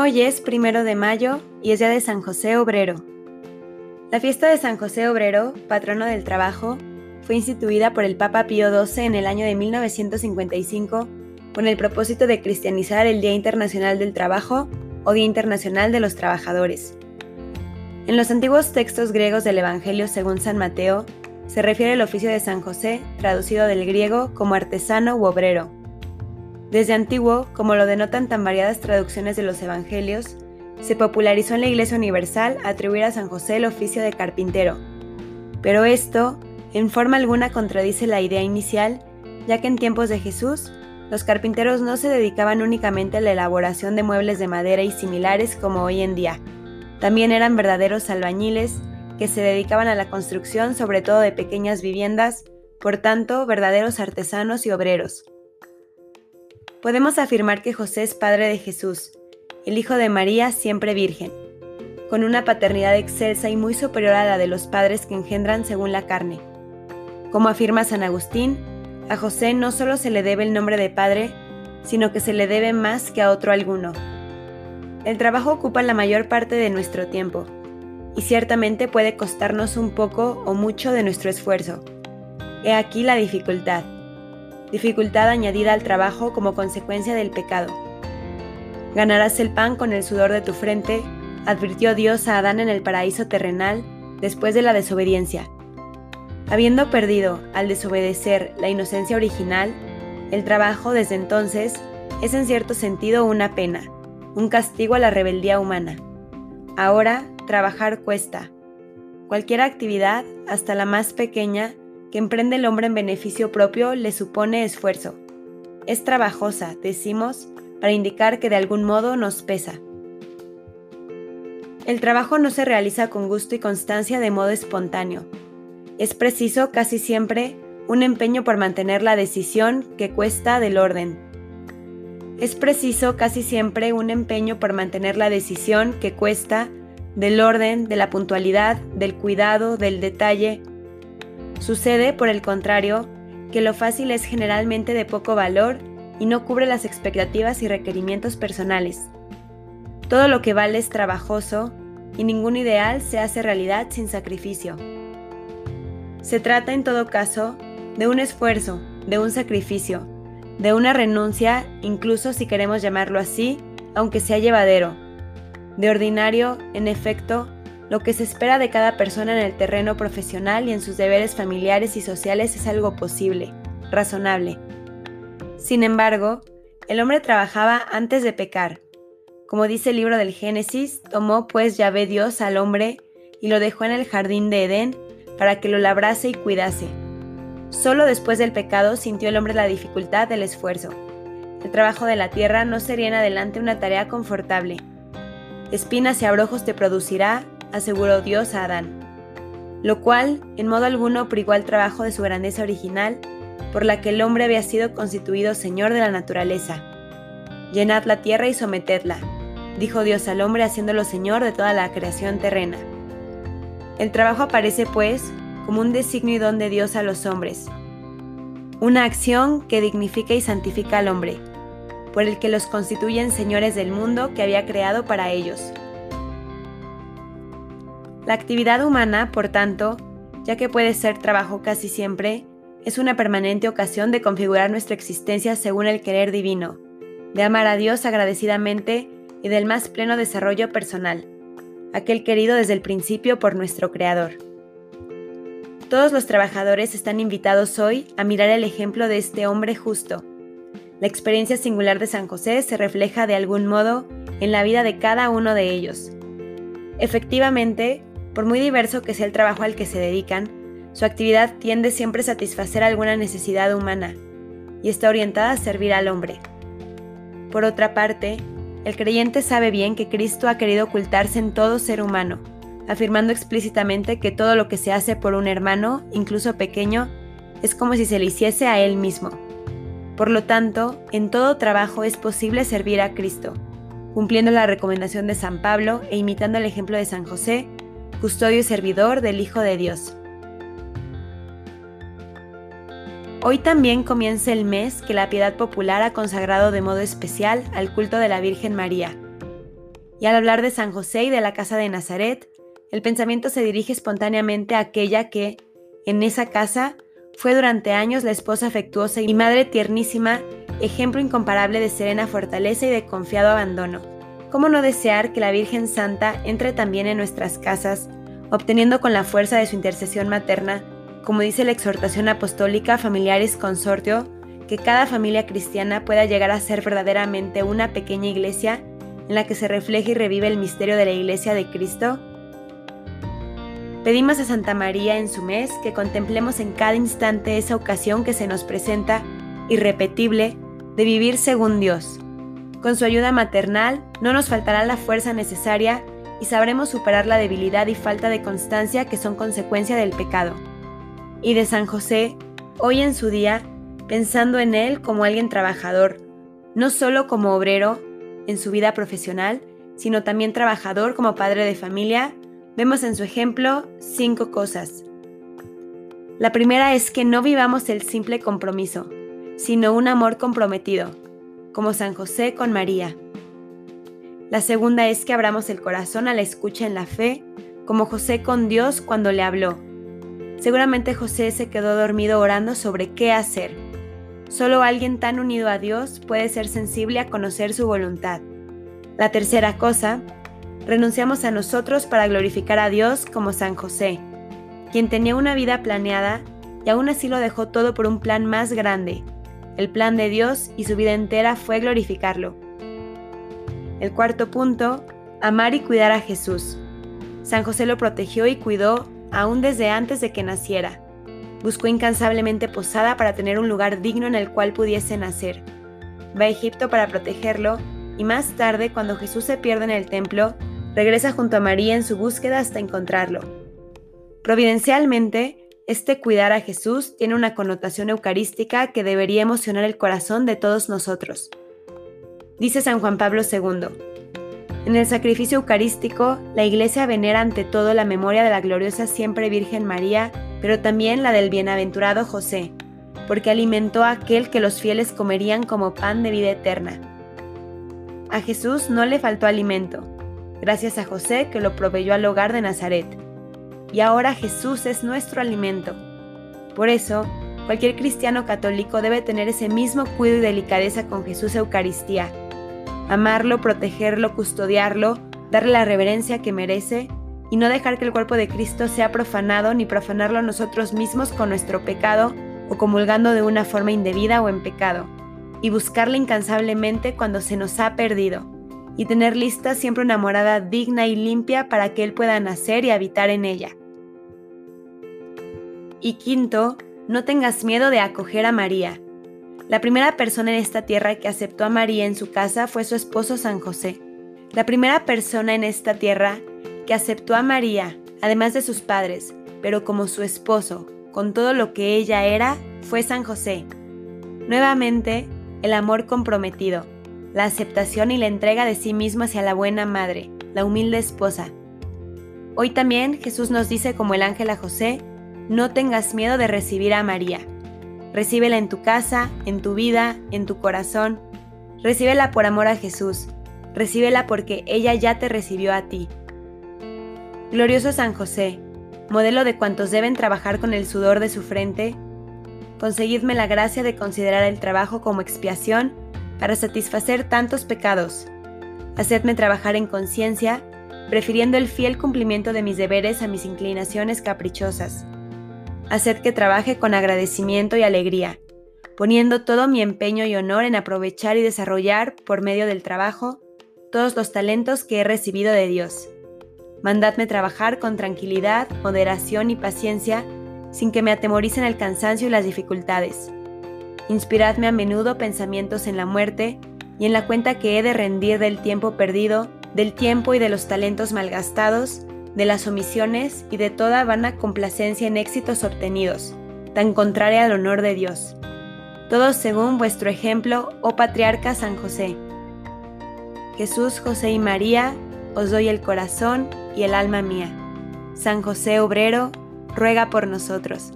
Hoy es primero de mayo y es día de San José Obrero. La fiesta de San José Obrero, patrono del trabajo, fue instituida por el Papa Pío XII en el año de 1955 con el propósito de cristianizar el Día Internacional del Trabajo o Día Internacional de los Trabajadores. En los antiguos textos griegos del Evangelio según San Mateo, se refiere el oficio de San José, traducido del griego como artesano u obrero. Desde antiguo, como lo denotan tan variadas traducciones de los Evangelios, se popularizó en la Iglesia Universal atribuir a San José el oficio de carpintero. Pero esto, en forma alguna, contradice la idea inicial, ya que en tiempos de Jesús, los carpinteros no se dedicaban únicamente a la elaboración de muebles de madera y similares como hoy en día. También eran verdaderos albañiles que se dedicaban a la construcción sobre todo de pequeñas viviendas, por tanto, verdaderos artesanos y obreros. Podemos afirmar que José es padre de Jesús, el Hijo de María siempre virgen, con una paternidad excelsa y muy superior a la de los padres que engendran según la carne. Como afirma San Agustín, a José no solo se le debe el nombre de padre, sino que se le debe más que a otro alguno. El trabajo ocupa la mayor parte de nuestro tiempo, y ciertamente puede costarnos un poco o mucho de nuestro esfuerzo. He aquí la dificultad dificultad añadida al trabajo como consecuencia del pecado. Ganarás el pan con el sudor de tu frente, advirtió Dios a Adán en el paraíso terrenal después de la desobediencia. Habiendo perdido, al desobedecer, la inocencia original, el trabajo desde entonces es en cierto sentido una pena, un castigo a la rebeldía humana. Ahora, trabajar cuesta. Cualquier actividad, hasta la más pequeña, que emprende el hombre en beneficio propio le supone esfuerzo. Es trabajosa, decimos, para indicar que de algún modo nos pesa. El trabajo no se realiza con gusto y constancia de modo espontáneo. Es preciso casi siempre un empeño por mantener la decisión que cuesta del orden. Es preciso casi siempre un empeño por mantener la decisión que cuesta del orden, de la puntualidad, del cuidado, del detalle, Sucede, por el contrario, que lo fácil es generalmente de poco valor y no cubre las expectativas y requerimientos personales. Todo lo que vale es trabajoso y ningún ideal se hace realidad sin sacrificio. Se trata en todo caso de un esfuerzo, de un sacrificio, de una renuncia, incluso si queremos llamarlo así, aunque sea llevadero. De ordinario, en efecto, lo que se espera de cada persona en el terreno profesional y en sus deberes familiares y sociales es algo posible, razonable. Sin embargo, el hombre trabajaba antes de pecar. Como dice el libro del Génesis, tomó pues Yahvé Dios al hombre y lo dejó en el jardín de Edén para que lo labrase y cuidase. Solo después del pecado sintió el hombre la dificultad del esfuerzo. El trabajo de la tierra no sería en adelante una tarea confortable. Espinas y abrojos te producirá aseguró Dios a Adán, lo cual en modo alguno privó al trabajo de su grandeza original, por la que el hombre había sido constituido Señor de la naturaleza. Llenad la tierra y sometedla, dijo Dios al hombre haciéndolo Señor de toda la creación terrena. El trabajo aparece, pues, como un designio y don de Dios a los hombres, una acción que dignifica y santifica al hombre, por el que los constituyen señores del mundo que había creado para ellos. La actividad humana, por tanto, ya que puede ser trabajo casi siempre, es una permanente ocasión de configurar nuestra existencia según el querer divino, de amar a Dios agradecidamente y del más pleno desarrollo personal, aquel querido desde el principio por nuestro Creador. Todos los trabajadores están invitados hoy a mirar el ejemplo de este hombre justo. La experiencia singular de San José se refleja de algún modo en la vida de cada uno de ellos. Efectivamente, por muy diverso que sea el trabajo al que se dedican, su actividad tiende siempre a satisfacer alguna necesidad humana y está orientada a servir al hombre. Por otra parte, el creyente sabe bien que Cristo ha querido ocultarse en todo ser humano, afirmando explícitamente que todo lo que se hace por un hermano, incluso pequeño, es como si se le hiciese a él mismo. Por lo tanto, en todo trabajo es posible servir a Cristo, cumpliendo la recomendación de San Pablo e imitando el ejemplo de San José, custodio y servidor del Hijo de Dios. Hoy también comienza el mes que la piedad popular ha consagrado de modo especial al culto de la Virgen María. y al hablar de San José y de la casa de Nazaret, el pensamiento se dirige espontáneamente a aquella que, en esa casa, fue durante años la esposa afectuosa y madre tiernísima, ejemplo incomparable de serena fortaleza y de confiado abandono. ¿Cómo no desear que la Virgen Santa entre también en nuestras casas, obteniendo con la fuerza de su intercesión materna, como dice la exhortación apostólica Familiaris Consortio, que cada familia cristiana pueda llegar a ser verdaderamente una pequeña iglesia en la que se refleje y revive el misterio de la iglesia de Cristo? Pedimos a Santa María en su mes que contemplemos en cada instante esa ocasión que se nos presenta, irrepetible, de vivir según Dios. Con su ayuda maternal no nos faltará la fuerza necesaria y sabremos superar la debilidad y falta de constancia que son consecuencia del pecado. Y de San José, hoy en su día, pensando en él como alguien trabajador, no solo como obrero en su vida profesional, sino también trabajador como padre de familia, Vemos en su ejemplo cinco cosas. La primera es que no vivamos el simple compromiso, sino un amor comprometido, como San José con María. La segunda es que abramos el corazón a la escucha en la fe, como José con Dios cuando le habló. Seguramente José se quedó dormido orando sobre qué hacer. Solo alguien tan unido a Dios puede ser sensible a conocer su voluntad. La tercera cosa renunciamos a nosotros para glorificar a Dios como San José, quien tenía una vida planeada y aún así lo dejó todo por un plan más grande. El plan de Dios y su vida entera fue glorificarlo. El cuarto punto, amar y cuidar a Jesús. San José lo protegió y cuidó aún desde antes de que naciera. Buscó incansablemente posada para tener un lugar digno en el cual pudiese nacer. Va a Egipto para protegerlo y más tarde, cuando Jesús se pierde en el templo, regresa junto a María en su búsqueda hasta encontrarlo. Providencialmente, este cuidar a Jesús tiene una connotación eucarística que debería emocionar el corazón de todos nosotros. Dice San Juan Pablo II, en el sacrificio eucarístico, la Iglesia venera ante todo la memoria de la gloriosa siempre Virgen María, pero también la del bienaventurado José, porque alimentó a aquel que los fieles comerían como pan de vida eterna. A Jesús no le faltó alimento, gracias a José que lo proveyó al hogar de Nazaret. Y ahora Jesús es nuestro alimento. Por eso, cualquier cristiano católico debe tener ese mismo cuidado y delicadeza con Jesús Eucaristía. Amarlo, protegerlo, custodiarlo, darle la reverencia que merece y no dejar que el cuerpo de Cristo sea profanado ni profanarlo nosotros mismos con nuestro pecado o comulgando de una forma indebida o en pecado, y buscarle incansablemente cuando se nos ha perdido y tener lista siempre una morada digna y limpia para que Él pueda nacer y habitar en ella. Y quinto, no tengas miedo de acoger a María. La primera persona en esta tierra que aceptó a María en su casa fue su esposo San José. La primera persona en esta tierra que aceptó a María, además de sus padres, pero como su esposo, con todo lo que ella era, fue San José. Nuevamente, el amor comprometido la aceptación y la entrega de sí mismo hacia la buena madre, la humilde esposa. Hoy también Jesús nos dice como el ángel a José, no tengas miedo de recibir a María. Recíbela en tu casa, en tu vida, en tu corazón. Recíbela por amor a Jesús. Recíbela porque ella ya te recibió a ti. Glorioso San José, modelo de cuantos deben trabajar con el sudor de su frente, conseguidme la gracia de considerar el trabajo como expiación para satisfacer tantos pecados. Hacedme trabajar en conciencia, prefiriendo el fiel cumplimiento de mis deberes a mis inclinaciones caprichosas. Haced que trabaje con agradecimiento y alegría, poniendo todo mi empeño y honor en aprovechar y desarrollar, por medio del trabajo, todos los talentos que he recibido de Dios. Mandadme trabajar con tranquilidad, moderación y paciencia, sin que me atemoricen el cansancio y las dificultades Inspiradme a menudo pensamientos en la muerte y en la cuenta que he de rendir del tiempo perdido, del tiempo y de los talentos malgastados, de las omisiones y de toda vana complacencia en éxitos obtenidos, tan contraria al honor de Dios. Todos según vuestro ejemplo, oh patriarca San José. Jesús, José y María, os doy el corazón y el alma mía. San José Obrero, ruega por nosotros.